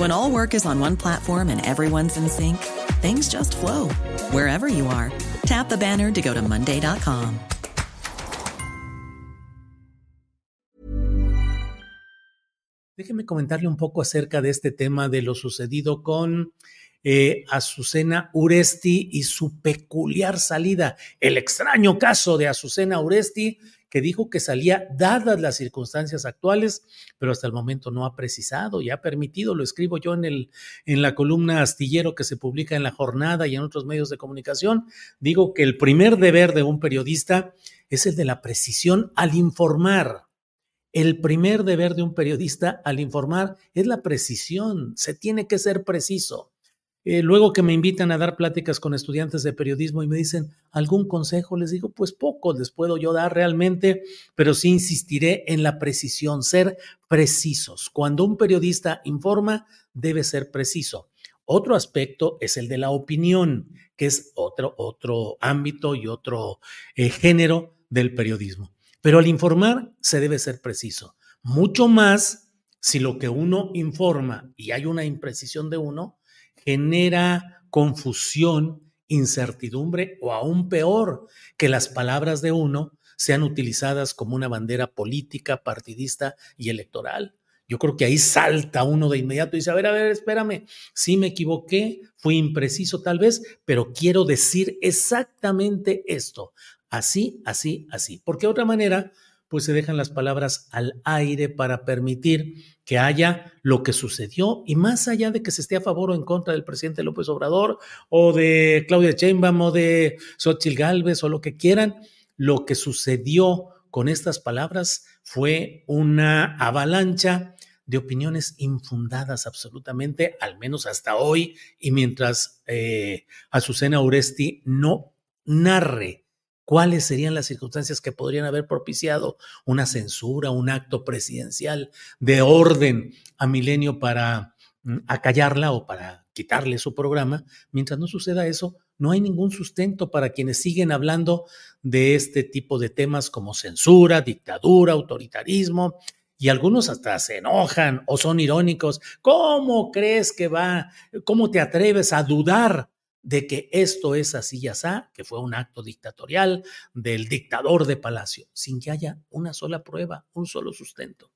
When all work is on one platform and everyone's in sync, things just flow wherever you are. Tap the banner to go to Monday.com. Déjeme comentarle un poco acerca de este tema de lo sucedido con eh, Azucena Uresti y su peculiar salida. El extraño caso de Azucena Uresti que dijo que salía dadas las circunstancias actuales, pero hasta el momento no ha precisado y ha permitido, lo escribo yo en, el, en la columna astillero que se publica en la jornada y en otros medios de comunicación, digo que el primer deber de un periodista es el de la precisión al informar. El primer deber de un periodista al informar es la precisión, se tiene que ser preciso. Eh, luego que me invitan a dar pláticas con estudiantes de periodismo y me dicen algún consejo, les digo, pues poco les puedo yo dar realmente, pero sí insistiré en la precisión, ser precisos. Cuando un periodista informa, debe ser preciso. Otro aspecto es el de la opinión, que es otro, otro ámbito y otro eh, género del periodismo. Pero al informar se debe ser preciso. Mucho más si lo que uno informa y hay una imprecisión de uno, genera confusión, incertidumbre o aún peor, que las palabras de uno sean utilizadas como una bandera política, partidista y electoral. Yo creo que ahí salta uno de inmediato y dice, a ver, a ver, espérame, sí me equivoqué, fui impreciso tal vez, pero quiero decir exactamente esto, así, así, así, porque de otra manera pues se dejan las palabras al aire para permitir que haya lo que sucedió. Y más allá de que se esté a favor o en contra del presidente López Obrador o de Claudia Sheinbaum o de Xochitl Gálvez o lo que quieran, lo que sucedió con estas palabras fue una avalancha de opiniones infundadas absolutamente, al menos hasta hoy, y mientras eh, Azucena Uresti no narre cuáles serían las circunstancias que podrían haber propiciado una censura, un acto presidencial de orden a Milenio para mm, acallarla o para quitarle su programa. Mientras no suceda eso, no hay ningún sustento para quienes siguen hablando de este tipo de temas como censura, dictadura, autoritarismo, y algunos hasta se enojan o son irónicos. ¿Cómo crees que va? ¿Cómo te atreves a dudar de que esto es así y así, que fue un acto dictatorial del dictador de Palacio, sin que haya una sola prueba, un solo sustento.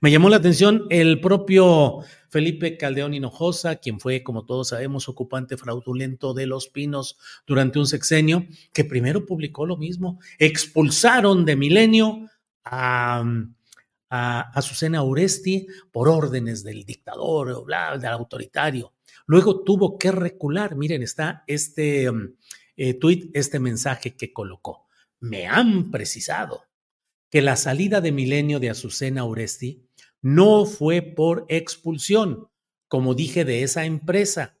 Me llamó la atención el propio Felipe Caldeón Hinojosa, quien fue, como todos sabemos, ocupante fraudulento de Los Pinos durante un sexenio, que primero publicó lo mismo. Expulsaron de Milenio a, a Azucena Uresti por órdenes del dictador, bla, del autoritario. Luego tuvo que recular. Miren, está este mm, eh, tweet, este mensaje que colocó. Me han precisado que la salida de Milenio de Azucena Uresti no fue por expulsión, como dije de esa empresa,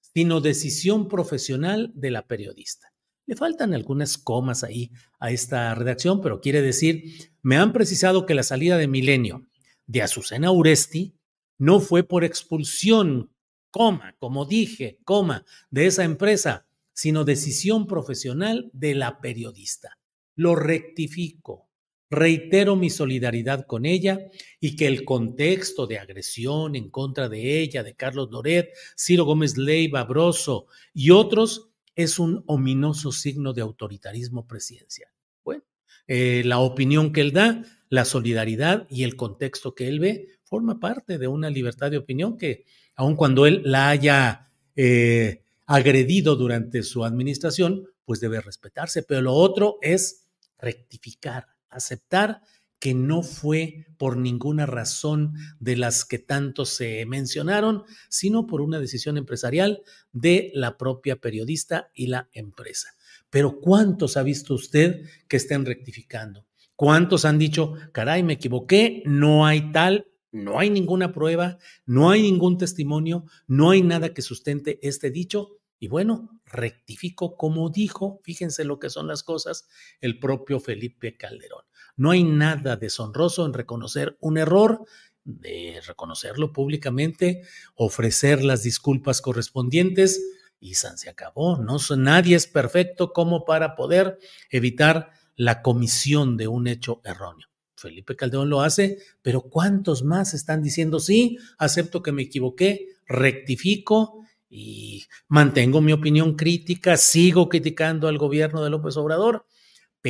sino decisión profesional de la periodista. Le faltan algunas comas ahí a esta redacción, pero quiere decir, me han precisado que la salida de Milenio de Azucena Uresti no fue por expulsión, como dije, coma, de esa empresa, sino decisión profesional de la periodista. Lo rectifico. Reitero mi solidaridad con ella y que el contexto de agresión en contra de ella, de Carlos Doret, Ciro Gómez Leiva, Broso y otros es un ominoso signo de autoritarismo presidencial. Bueno, eh, la opinión que él da, la solidaridad y el contexto que él ve forma parte de una libertad de opinión que, aun cuando él la haya eh, agredido durante su administración, pues debe respetarse. Pero lo otro es rectificar, aceptar que no fue por ninguna razón de las que tanto se mencionaron, sino por una decisión empresarial de la propia periodista y la empresa. Pero ¿cuántos ha visto usted que estén rectificando? ¿Cuántos han dicho, caray, me equivoqué, no hay tal, no hay ninguna prueba, no hay ningún testimonio, no hay nada que sustente este dicho? Y bueno, rectifico como dijo, fíjense lo que son las cosas, el propio Felipe Calderón. No hay nada deshonroso en reconocer un error, de reconocerlo públicamente, ofrecer las disculpas correspondientes y se acabó. No, nadie es perfecto como para poder evitar la comisión de un hecho erróneo. Felipe Calderón lo hace, pero ¿cuántos más están diciendo sí? Acepto que me equivoqué, rectifico y mantengo mi opinión crítica, sigo criticando al gobierno de López Obrador,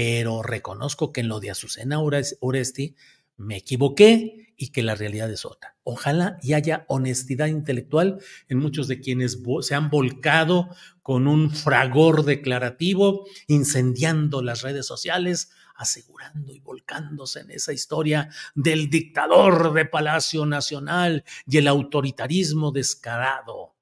pero reconozco que en lo de Azucena Oresti me equivoqué y que la realidad es otra. Ojalá y haya honestidad intelectual en muchos de quienes se han volcado con un fragor declarativo, incendiando las redes sociales, asegurando y volcándose en esa historia del dictador de Palacio Nacional y el autoritarismo descarado.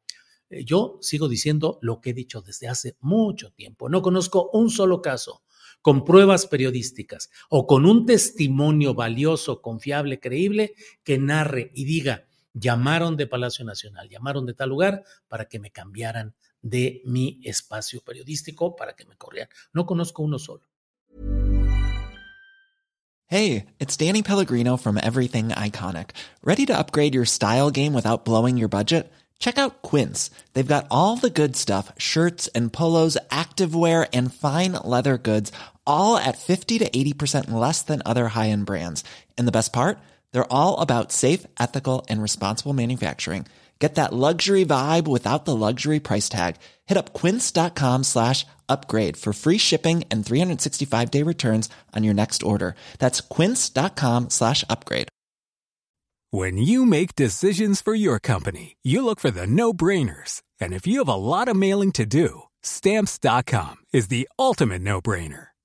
Eh, yo sigo diciendo lo que he dicho desde hace mucho tiempo. No conozco un solo caso con pruebas periodísticas o con un testimonio valioso, confiable, creíble, que narre y diga, llamaron de Palacio Nacional, llamaron de tal lugar para que me cambiaran de mi espacio periodístico, para que me corrieran. No conozco uno solo. Hey, it's Danny Pellegrino from Everything Iconic. ¿Ready to upgrade your style game without blowing your budget? Check out Quince. They've got all the good stuff shirts and polos, activewear, and fine leather goods, all at 50 to 80% less than other high end brands. And the best part? They're all about safe, ethical, and responsible manufacturing. Get that luxury vibe without the luxury price tag. Hit up quince.com slash upgrade for free shipping and 365 day returns on your next order. That's quince.com slash upgrade. When you make decisions for your company, you look for the no brainers. And if you have a lot of mailing to do, stamps.com is the ultimate no brainer.